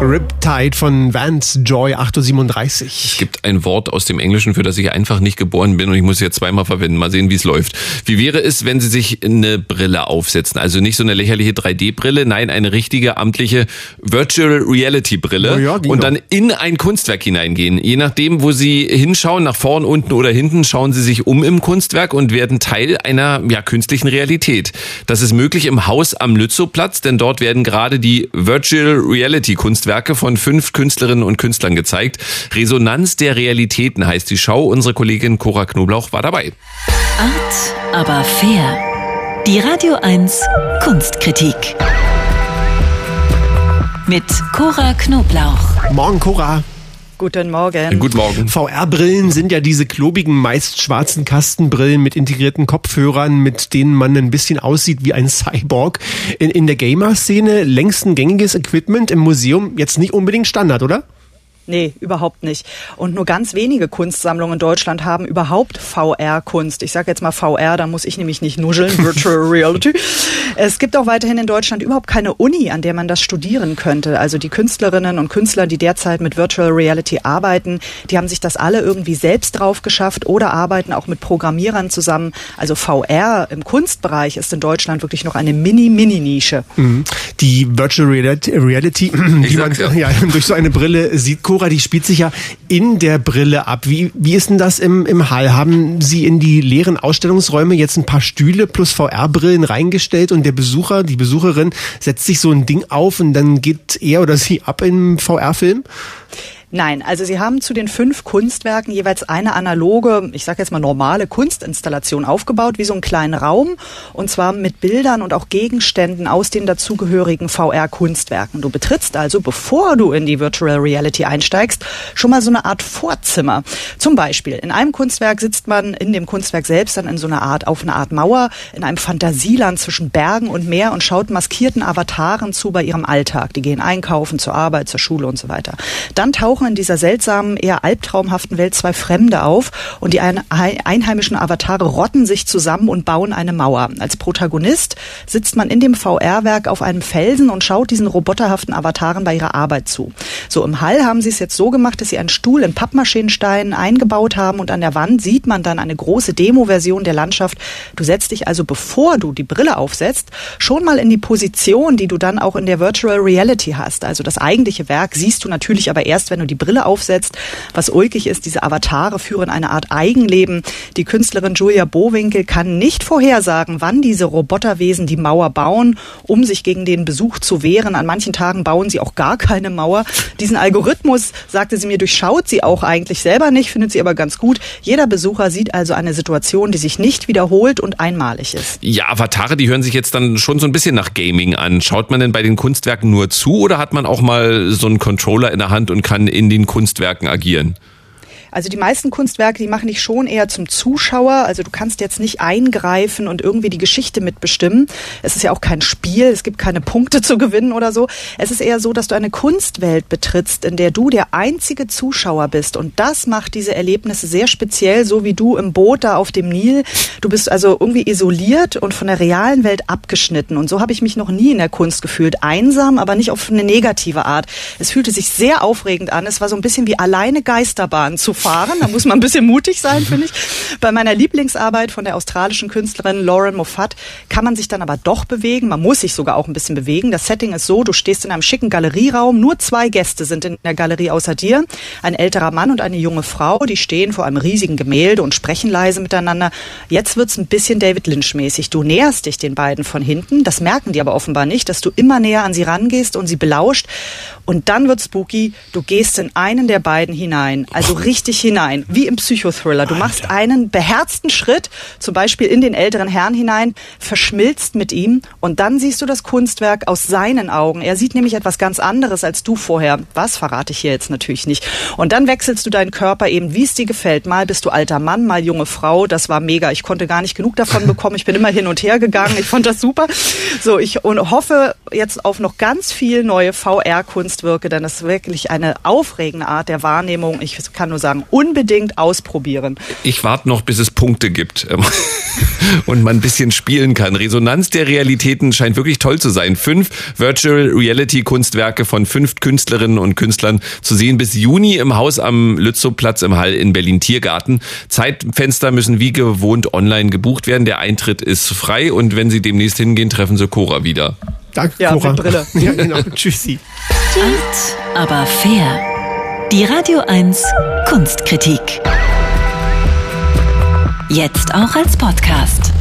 Riptide von Vance Joy 8.37 Es gibt ein Wort aus dem Englischen, für das ich einfach nicht geboren bin und ich muss es jetzt zweimal verwenden. Mal sehen, wie es läuft. Wie wäre es, wenn Sie sich eine Brille aufsetzen? Also nicht so eine lächerliche 3D-Brille, nein, eine richtige amtliche Virtual Reality Brille Oh ja, und dann in ein Kunstwerk hineingehen. Je nachdem, wo Sie hinschauen, nach vorn, unten oder hinten, schauen Sie sich um im Kunstwerk und werden Teil einer ja, künstlichen Realität. Das ist möglich im Haus am Lützowplatz, denn dort werden gerade die Virtual Reality Kunstwerke von fünf Künstlerinnen und Künstlern gezeigt. Resonanz der Realitäten heißt die Schau. Unsere Kollegin Cora Knoblauch war dabei. Art, aber fair. Die Radio 1 Kunstkritik. Mit Cora Knoblauch. Morgen, Cora. Guten Morgen. Guten Morgen. VR-Brillen sind ja diese klobigen, meist schwarzen Kastenbrillen mit integrierten Kopfhörern, mit denen man ein bisschen aussieht wie ein Cyborg. In, in der Gamer-Szene längst ein gängiges Equipment im Museum, jetzt nicht unbedingt Standard, oder? Nee, überhaupt nicht. Und nur ganz wenige Kunstsammlungen in Deutschland haben überhaupt VR-Kunst. Ich sage jetzt mal VR, da muss ich nämlich nicht nuscheln, Virtual Reality. Es gibt auch weiterhin in Deutschland überhaupt keine Uni, an der man das studieren könnte. Also die Künstlerinnen und Künstler, die derzeit mit Virtual Reality arbeiten, die haben sich das alle irgendwie selbst drauf geschafft oder arbeiten auch mit Programmierern zusammen. Also VR im Kunstbereich ist in Deutschland wirklich noch eine Mini-Mini-Nische. Mhm. Die Virtual Reality, Reality die man ja. ja, durch so eine Brille sieht, Cora, die spielt sich ja in der Brille ab. Wie, wie ist denn das im, im Hall? Haben Sie in die leeren Ausstellungsräume jetzt ein paar Stühle plus VR-Brillen reingestellt und der Besucher, die Besucherin setzt sich so ein Ding auf und dann geht er oder sie ab im VR-Film? Nein, also Sie haben zu den fünf Kunstwerken jeweils eine analoge, ich sage jetzt mal normale Kunstinstallation aufgebaut, wie so einen kleinen Raum, und zwar mit Bildern und auch Gegenständen aus den dazugehörigen VR-Kunstwerken. Du betrittst also, bevor du in die Virtual Reality einsteigst, schon mal so eine Art Vorzimmer. Zum Beispiel, in einem Kunstwerk sitzt man in dem Kunstwerk selbst dann in so einer Art, auf einer Art Mauer, in einem Fantasieland zwischen Bergen und Meer und schaut maskierten Avataren zu bei ihrem Alltag. Die gehen einkaufen, zur Arbeit, zur Schule und so weiter. Dann tauchen in dieser seltsamen, eher albtraumhaften Welt zwei Fremde auf und die ein, einheimischen Avatare rotten sich zusammen und bauen eine Mauer. Als Protagonist sitzt man in dem VR-Werk auf einem Felsen und schaut diesen roboterhaften Avataren bei ihrer Arbeit zu. So im Hall haben sie es jetzt so gemacht, dass sie einen Stuhl in Pappmaschinensteinen eingebaut haben und an der Wand sieht man dann eine große Demo-Version der Landschaft. Du setzt dich also, bevor du die Brille aufsetzt, schon mal in die Position, die du dann auch in der Virtual Reality hast. Also das eigentliche Werk siehst du natürlich aber erst, wenn du die Brille aufsetzt. Was ulkig ist, diese Avatare führen eine Art Eigenleben. Die Künstlerin Julia Bowinkel kann nicht vorhersagen, wann diese Roboterwesen die Mauer bauen, um sich gegen den Besuch zu wehren. An manchen Tagen bauen sie auch gar keine Mauer. Diesen Algorithmus, sagte sie mir, durchschaut sie auch eigentlich selber nicht, findet sie aber ganz gut. Jeder Besucher sieht also eine Situation, die sich nicht wiederholt und einmalig ist. Ja, Avatare, die hören sich jetzt dann schon so ein bisschen nach Gaming an. Schaut man denn bei den Kunstwerken nur zu oder hat man auch mal so einen Controller in der Hand und kann in den Kunstwerken agieren? Also die meisten Kunstwerke, die machen dich schon eher zum Zuschauer. Also du kannst jetzt nicht eingreifen und irgendwie die Geschichte mitbestimmen. Es ist ja auch kein Spiel, es gibt keine Punkte zu gewinnen oder so. Es ist eher so, dass du eine Kunstwelt betrittst, in der du der einzige Zuschauer bist. Und das macht diese Erlebnisse sehr speziell, so wie du im Boot da auf dem Nil. Du bist also irgendwie isoliert und von der realen Welt abgeschnitten. Und so habe ich mich noch nie in der Kunst gefühlt. Einsam, aber nicht auf eine negative Art. Es fühlte sich sehr aufregend an. Es war so ein bisschen wie alleine Geisterbahn zu fahren. Da muss man ein bisschen mutig sein, finde ich. Bei meiner Lieblingsarbeit von der australischen Künstlerin Lauren Moffat kann man sich dann aber doch bewegen. Man muss sich sogar auch ein bisschen bewegen. Das Setting ist so, du stehst in einem schicken Galerieraum. Nur zwei Gäste sind in der Galerie außer dir. Ein älterer Mann und eine junge Frau. Die stehen vor einem riesigen Gemälde und sprechen leise miteinander. Jetzt wird's ein bisschen David Lynch-mäßig. Du näherst dich den beiden von hinten. Das merken die aber offenbar nicht, dass du immer näher an sie rangehst und sie belauscht. Und dann wird spooky. Du gehst in einen der beiden hinein. Also richtig hinein. Wie im Psychothriller. Du machst einen beherzten Schritt, zum Beispiel in den älteren Herrn hinein, verschmilzt mit ihm und dann siehst du das Kunstwerk aus seinen Augen. Er sieht nämlich etwas ganz anderes als du vorher. Was verrate ich hier jetzt natürlich nicht. Und dann wechselst du deinen Körper eben, wie es dir gefällt. Mal bist du alter Mann, mal junge Frau. Das war mega. Ich konnte gar nicht genug davon bekommen. Ich bin immer hin und her gegangen. Ich fand das super. So, ich und hoffe jetzt auf noch ganz viel neue VR-Kunstwerke, denn das ist wirklich eine aufregende Art der Wahrnehmung. Ich kann nur sagen, sagen. Unbedingt ausprobieren. Ich warte noch, bis es Punkte gibt ähm, und man ein bisschen spielen kann. Resonanz der Realitäten scheint wirklich toll zu sein. Fünf Virtual Reality Kunstwerke von fünf Künstlerinnen und Künstlern zu sehen bis Juni im Haus am Lützowplatz im Hall in Berlin Tiergarten. Zeitfenster müssen wie gewohnt online gebucht werden. Der Eintritt ist frei und wenn Sie demnächst hingehen, treffen Sie Cora wieder. Danke, Ja, Cora. mit Brille. Ja, genau. Tschüssi. Art, aber fair. Die Radio 1 Kunstkritik. Jetzt auch als Podcast.